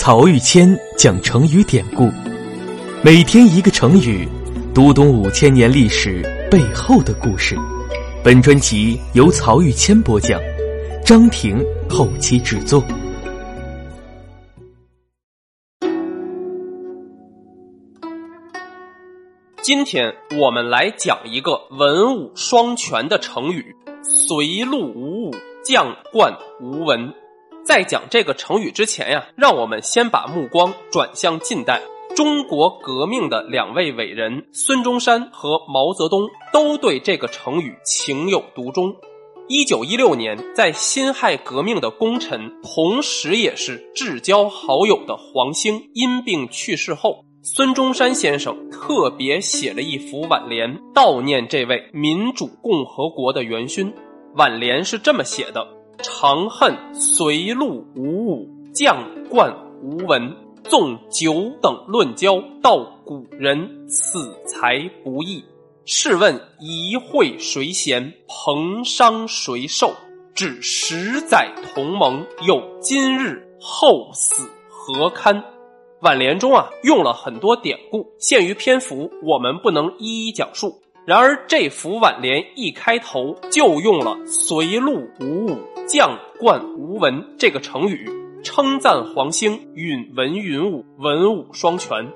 曹玉谦讲成语典故，每天一个成语，读懂五千年历史背后的故事。本专辑由曹玉谦播讲，张婷后期制作。今天我们来讲一个文武双全的成语“随路无武，将冠无闻”。在讲这个成语之前呀，让我们先把目光转向近代中国革命的两位伟人孙中山和毛泽东，都对这个成语情有独钟。一九一六年，在辛亥革命的功臣，同时也是至交好友的黄兴因病去世后，孙中山先生特别写了一幅挽联，悼念这位民主共和国的元勋。挽联是这么写的。长恨随路无武，将冠无闻。纵九等论交，道古人此才不易。试问一会谁贤？彭商谁受？只十载同盟，有今日，后死何堪？挽联中啊，用了很多典故，限于篇幅，我们不能一一讲述。然而这幅挽联一开头就用了“随路无武”。将冠无闻这个成语，称赞黄兴允文允武，文武双全。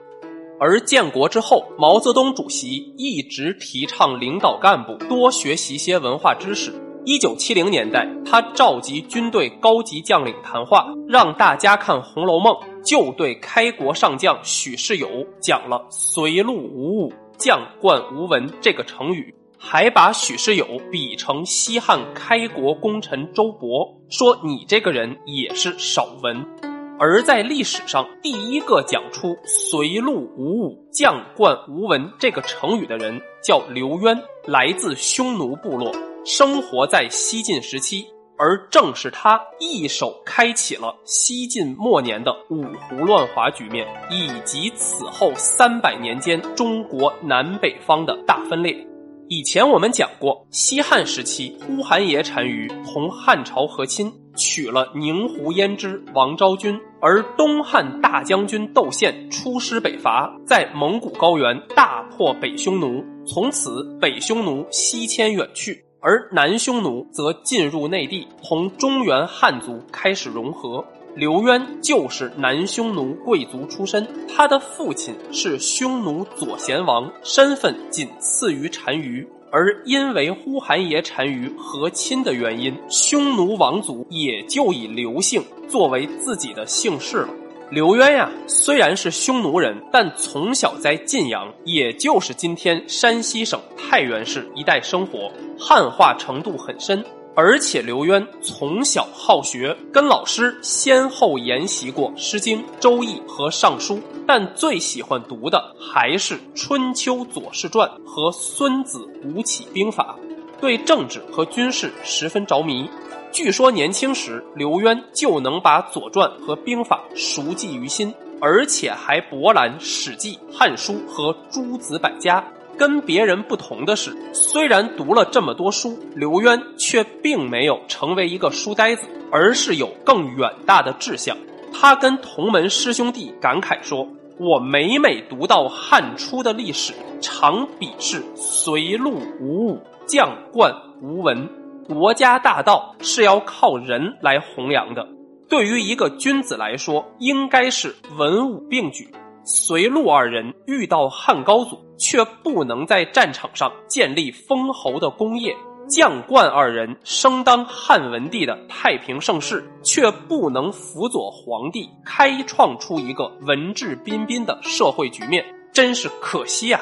而建国之后，毛泽东主席一直提倡领导干部多学习些文化知识。一九七零年代，他召集军队高级将领谈话，让大家看《红楼梦》，就对开国上将许世友讲了“随路无武，将冠无闻”这个成语。还把许世友比成西汉开国功臣周勃，说你这个人也是少文。而在历史上第一个讲出“随路无武，将冠无闻”这个成语的人叫刘渊，来自匈奴部落，生活在西晋时期。而正是他一手开启了西晋末年的五胡乱华局面，以及此后三百年间中国南北方的大分裂。以前我们讲过，西汉时期呼韩邪单于同汉朝和亲，娶了宁胡胭脂王昭君，而东汉大将军窦宪出师北伐，在蒙古高原大破北匈奴，从此北匈奴西迁远去，而南匈奴则进入内地，同中原汉族开始融合。刘渊就是南匈奴贵族出身，他的父亲是匈奴左贤王，身份仅次于单于。而因为呼韩邪单于和亲的原因，匈奴王族也就以刘姓作为自己的姓氏了。刘渊呀，虽然是匈奴人，但从小在晋阳，也就是今天山西省太原市一带生活，汉化程度很深。而且刘渊从小好学，跟老师先后研习过《诗经》《周易》和《尚书》，但最喜欢读的还是《春秋左氏传》和《孙子吴起兵法》，对政治和军事十分着迷。据说年轻时刘渊就能把《左传》和兵法熟记于心，而且还博览《史记》《汉书》和诸子百家。跟别人不同的是，虽然读了这么多书，刘渊却并没有成为一个书呆子，而是有更远大的志向。他跟同门师兄弟感慨说：“我每每读到汉初的历史，常鄙视随路无武，将冠无闻。国家大道是要靠人来弘扬的，对于一个君子来说，应该是文武并举。”随陆二人遇到汉高祖，却不能在战场上建立封侯的功业；将冠二人生当汉文帝的太平盛世，却不能辅佐皇帝开创出一个文质彬彬的社会局面，真是可惜啊！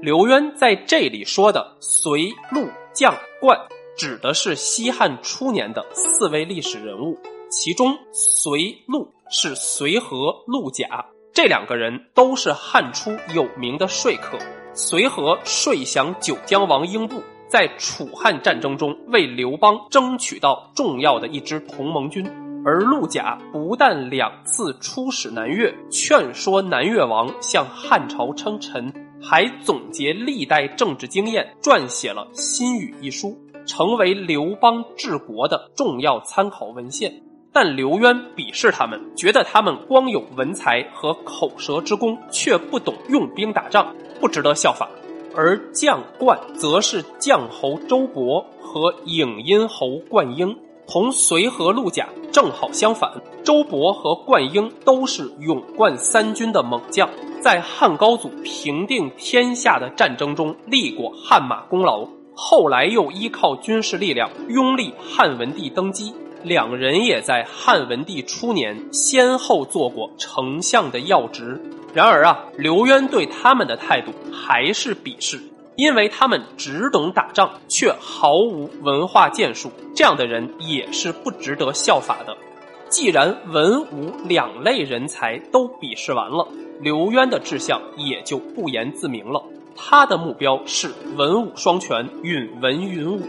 刘渊在这里说的随陆将冠，指的是西汉初年的四位历史人物，其中随陆是随和、陆贾。这两个人都是汉初有名的说客。随和说降九江王英布，在楚汉战争中为刘邦争取到重要的一支同盟军；而陆贾不但两次出使南越，劝说南越王向汉朝称臣，还总结历代政治经验，撰写了《新语》一书，成为刘邦治国的重要参考文献。但刘渊鄙视他们，觉得他们光有文才和口舌之功，却不懂用兵打仗，不值得效法。而将冠则是将侯周勃和颍阴侯灌婴，同随和陆贾正好相反。周勃和灌婴都是勇冠三军的猛将，在汉高祖平定天下的战争中立过汗马功劳，后来又依靠军事力量拥立汉文帝登基。两人也在汉文帝初年先后做过丞相的要职。然而啊，刘渊对他们的态度还是鄙视，因为他们只懂打仗，却毫无文化建树，这样的人也是不值得效法的。既然文武两类人才都鄙视完了，刘渊的志向也就不言自明了。他的目标是文武双全，允文允武。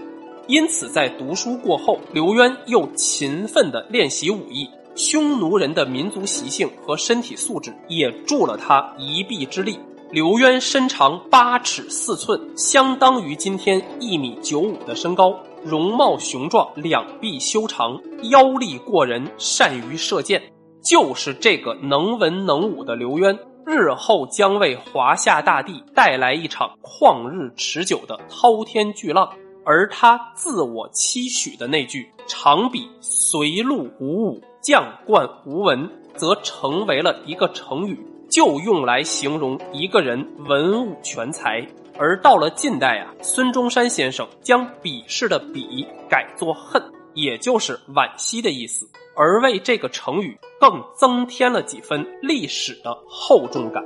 因此，在读书过后，刘渊又勤奋地练习武艺。匈奴人的民族习性和身体素质也助了他一臂之力。刘渊身长八尺四寸，相当于今天一米九五的身高。容貌雄壮，两臂修长，腰力过人，善于射箭。就是这个能文能武的刘渊，日后将为华夏大地带来一场旷日持久的滔天巨浪。而他自我期许的那句“长比随禄五五，将冠无文”，则成为了一个成语，就用来形容一个人文武全才。而到了近代啊，孙中山先生将鄙视的“鄙”改作“恨”，也就是惋惜的意思，而为这个成语更增添了几分历史的厚重感。